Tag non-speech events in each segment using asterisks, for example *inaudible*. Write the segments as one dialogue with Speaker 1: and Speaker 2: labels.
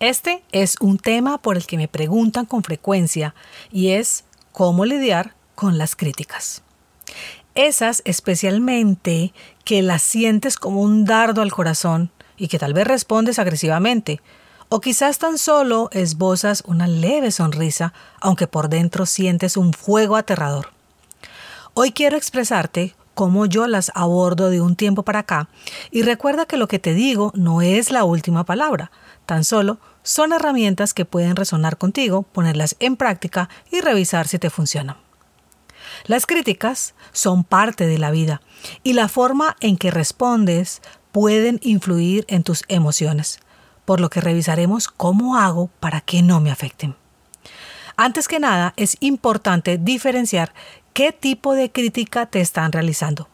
Speaker 1: Este es un tema por el que me preguntan con frecuencia y es cómo lidiar con las críticas. Esas especialmente que las sientes como un dardo al corazón y que tal vez respondes agresivamente, o quizás tan solo esbozas una leve sonrisa, aunque por dentro sientes un fuego aterrador. Hoy quiero expresarte cómo yo las abordo de un tiempo para acá y recuerda que lo que te digo no es la última palabra, tan solo son herramientas que pueden resonar contigo, ponerlas en práctica y revisar si te funcionan. Las críticas son parte de la vida y la forma en que respondes pueden influir en tus emociones, por lo que revisaremos cómo hago para que no me afecten. Antes que nada, es importante diferenciar qué tipo de crítica te están realizando.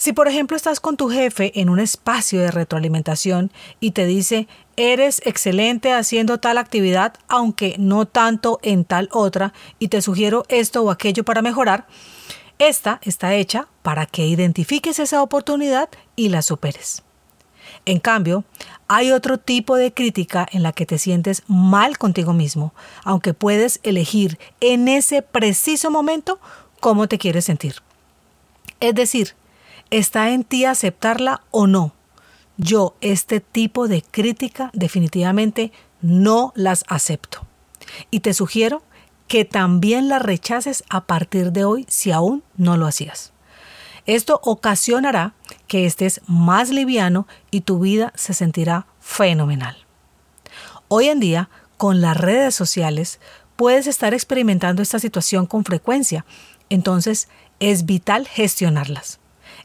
Speaker 1: Si por ejemplo estás con tu jefe en un espacio de retroalimentación y te dice, eres excelente haciendo tal actividad, aunque no tanto en tal otra, y te sugiero esto o aquello para mejorar, esta está hecha para que identifiques esa oportunidad y la superes. En cambio, hay otro tipo de crítica en la que te sientes mal contigo mismo, aunque puedes elegir en ese preciso momento cómo te quieres sentir. Es decir, Está en ti aceptarla o no. Yo este tipo de crítica definitivamente no las acepto. Y te sugiero que también las rechaces a partir de hoy si aún no lo hacías. Esto ocasionará que estés más liviano y tu vida se sentirá fenomenal. Hoy en día, con las redes sociales, puedes estar experimentando esta situación con frecuencia, entonces es vital gestionarlas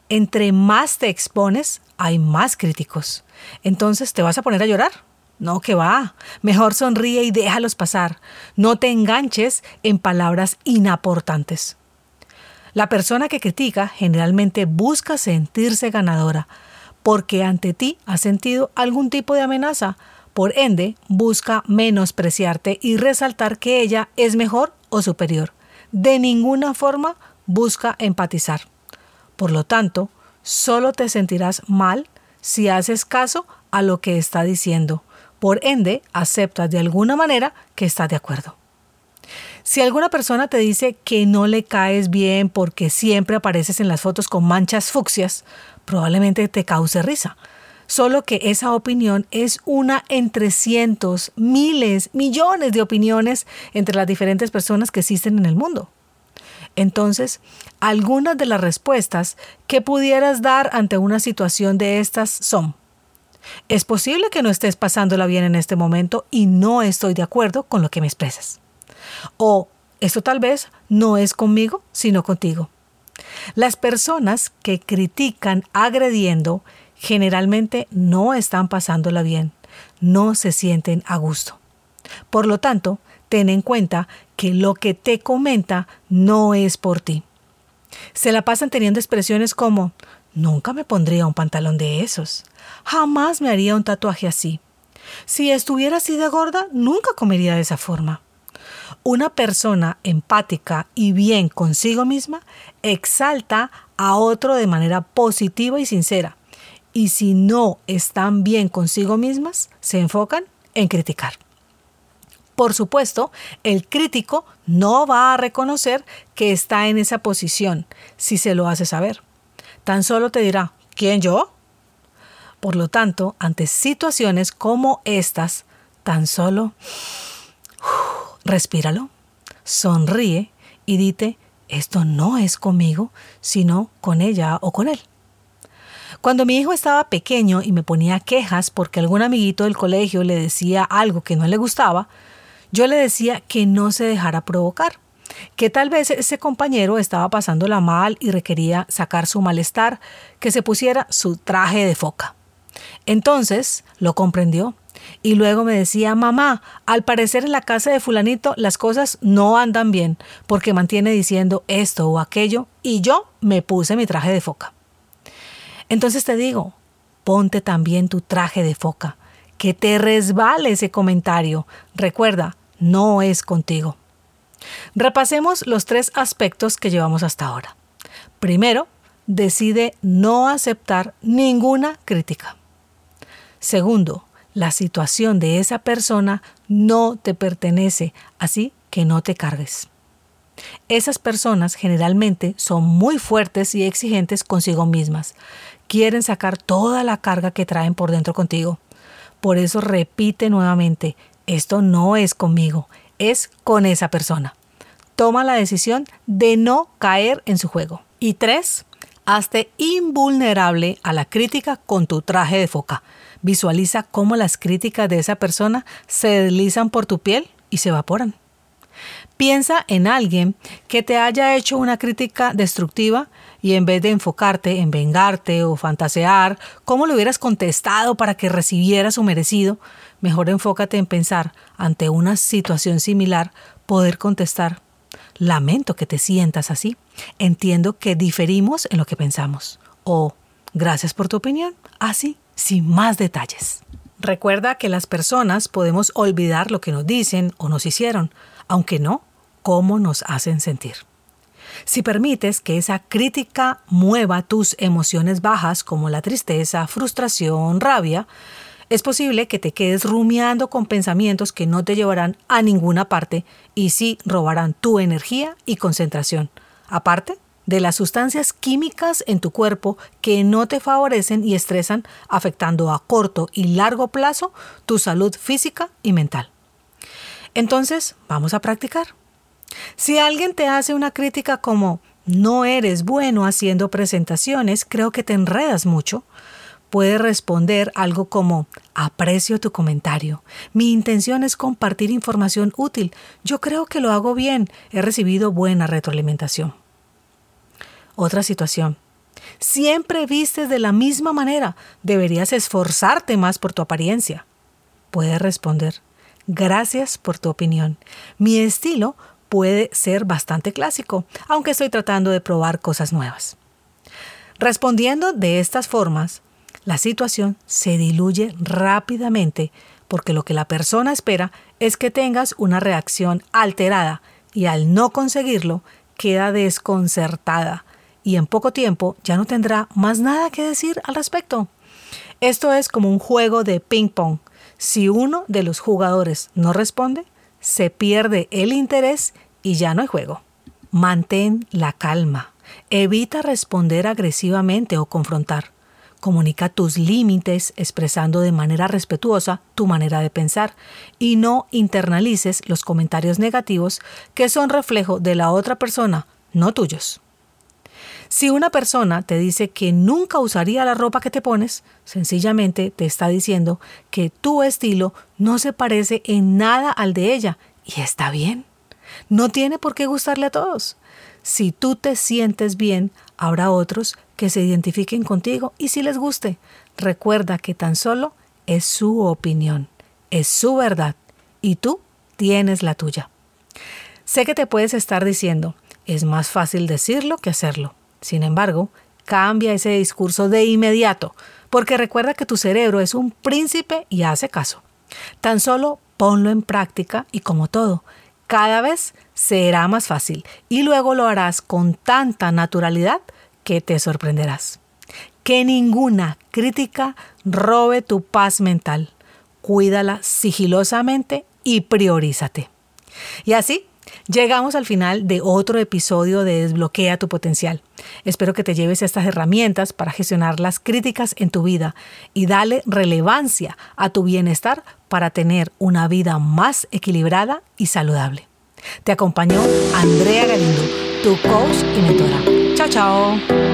Speaker 1: entre más te expones, hay más críticos. Entonces, ¿te vas a poner a llorar? No, que va. Mejor sonríe y déjalos pasar. No te enganches en palabras inaportantes. La persona que critica generalmente busca sentirse ganadora, porque ante ti ha sentido algún tipo de amenaza. Por ende, busca menospreciarte y resaltar que ella es mejor o superior. De ninguna forma busca empatizar. Por lo tanto, solo te sentirás mal si haces caso a lo que está diciendo. Por ende, aceptas de alguna manera que está de acuerdo. Si alguna persona te dice que no le caes bien porque siempre apareces en las fotos con manchas fucsias, probablemente te cause risa. Solo que esa opinión es una entre cientos, miles, millones de opiniones entre las diferentes personas que existen en el mundo. Entonces, algunas de las respuestas que pudieras dar ante una situación de estas son, es posible que no estés pasándola bien en este momento y no estoy de acuerdo con lo que me expresas. O esto tal vez no es conmigo, sino contigo. Las personas que critican agrediendo generalmente no están pasándola bien, no se sienten a gusto. Por lo tanto, ten en cuenta que lo que te comenta no es por ti. Se la pasan teniendo expresiones como nunca me pondría un pantalón de esos, jamás me haría un tatuaje así. Si estuviera así de gorda, nunca comería de esa forma. Una persona empática y bien consigo misma exalta a otro de manera positiva y sincera. Y si no están bien consigo mismas, se enfocan en criticar. Por supuesto, el crítico no va a reconocer que está en esa posición si se lo hace saber. Tan solo te dirá, ¿quién yo? Por lo tanto, ante situaciones como estas, tan solo *sighs* respíralo, sonríe y dite, esto no es conmigo, sino con ella o con él. Cuando mi hijo estaba pequeño y me ponía quejas porque algún amiguito del colegio le decía algo que no le gustaba, yo le decía que no se dejara provocar, que tal vez ese compañero estaba pasándola mal y requería sacar su malestar, que se pusiera su traje de foca. Entonces lo comprendió Y luego me decía, mamá, al parecer en la casa de fulanito las cosas no andan bien, porque mantiene diciendo esto o aquello, y yo me puse mi traje de foca. Entonces te digo, ponte también tu traje de foca, que te resbale ese comentario. Recuerda, no es contigo. Repasemos los tres aspectos que llevamos hasta ahora. Primero, decide no aceptar ninguna crítica. Segundo, la situación de esa persona no te pertenece, así que no te cargues. Esas personas generalmente son muy fuertes y exigentes consigo mismas. Quieren sacar toda la carga que traen por dentro contigo. Por eso repite nuevamente, esto no es conmigo, es con esa persona. Toma la decisión de no caer en su juego. Y tres, hazte invulnerable a la crítica con tu traje de foca. Visualiza cómo las críticas de esa persona se deslizan por tu piel y se evaporan. Piensa en alguien que te haya hecho una crítica destructiva y en vez de enfocarte en vengarte o fantasear cómo le hubieras contestado para que recibiera su merecido, mejor enfócate en pensar ante una situación similar poder contestar. Lamento que te sientas así. Entiendo que diferimos en lo que pensamos. O gracias por tu opinión. Así, sin más detalles. Recuerda que las personas podemos olvidar lo que nos dicen o nos hicieron, aunque no cómo nos hacen sentir. Si permites que esa crítica mueva tus emociones bajas como la tristeza, frustración, rabia, es posible que te quedes rumiando con pensamientos que no te llevarán a ninguna parte y sí robarán tu energía y concentración. Aparte de las sustancias químicas en tu cuerpo que no te favorecen y estresan, afectando a corto y largo plazo tu salud física y mental. Entonces, vamos a practicar. Si alguien te hace una crítica como no eres bueno haciendo presentaciones, creo que te enredas mucho, puedes responder algo como aprecio tu comentario. Mi intención es compartir información útil. Yo creo que lo hago bien. He recibido buena retroalimentación. Otra situación. Siempre vistes de la misma manera. Deberías esforzarte más por tu apariencia. Puedes responder. Gracias por tu opinión. Mi estilo puede ser bastante clásico, aunque estoy tratando de probar cosas nuevas. Respondiendo de estas formas, la situación se diluye rápidamente porque lo que la persona espera es que tengas una reacción alterada y al no conseguirlo queda desconcertada y en poco tiempo ya no tendrá más nada que decir al respecto. Esto es como un juego de ping-pong si uno de los jugadores no responde, se pierde el interés y ya no hay juego. Mantén la calma. Evita responder agresivamente o confrontar. Comunica tus límites expresando de manera respetuosa tu manera de pensar y no internalices los comentarios negativos que son reflejo de la otra persona, no tuyos. Si una persona te dice que nunca usaría la ropa que te pones, sencillamente te está diciendo que tu estilo no se parece en nada al de ella y está bien. No tiene por qué gustarle a todos. Si tú te sientes bien, habrá otros que se identifiquen contigo y si les guste, recuerda que tan solo es su opinión, es su verdad y tú tienes la tuya. Sé que te puedes estar diciendo, es más fácil decirlo que hacerlo. Sin embargo, cambia ese discurso de inmediato, porque recuerda que tu cerebro es un príncipe y hace caso. Tan solo ponlo en práctica y como todo, cada vez será más fácil y luego lo harás con tanta naturalidad que te sorprenderás. Que ninguna crítica robe tu paz mental. Cuídala sigilosamente y priorízate. Y así Llegamos al final de otro episodio de Desbloquea tu potencial. Espero que te lleves estas herramientas para gestionar las críticas en tu vida y dale relevancia a tu bienestar para tener una vida más equilibrada y saludable. Te acompañó Andrea Galindo, tu coach y mentora. Chao, chao.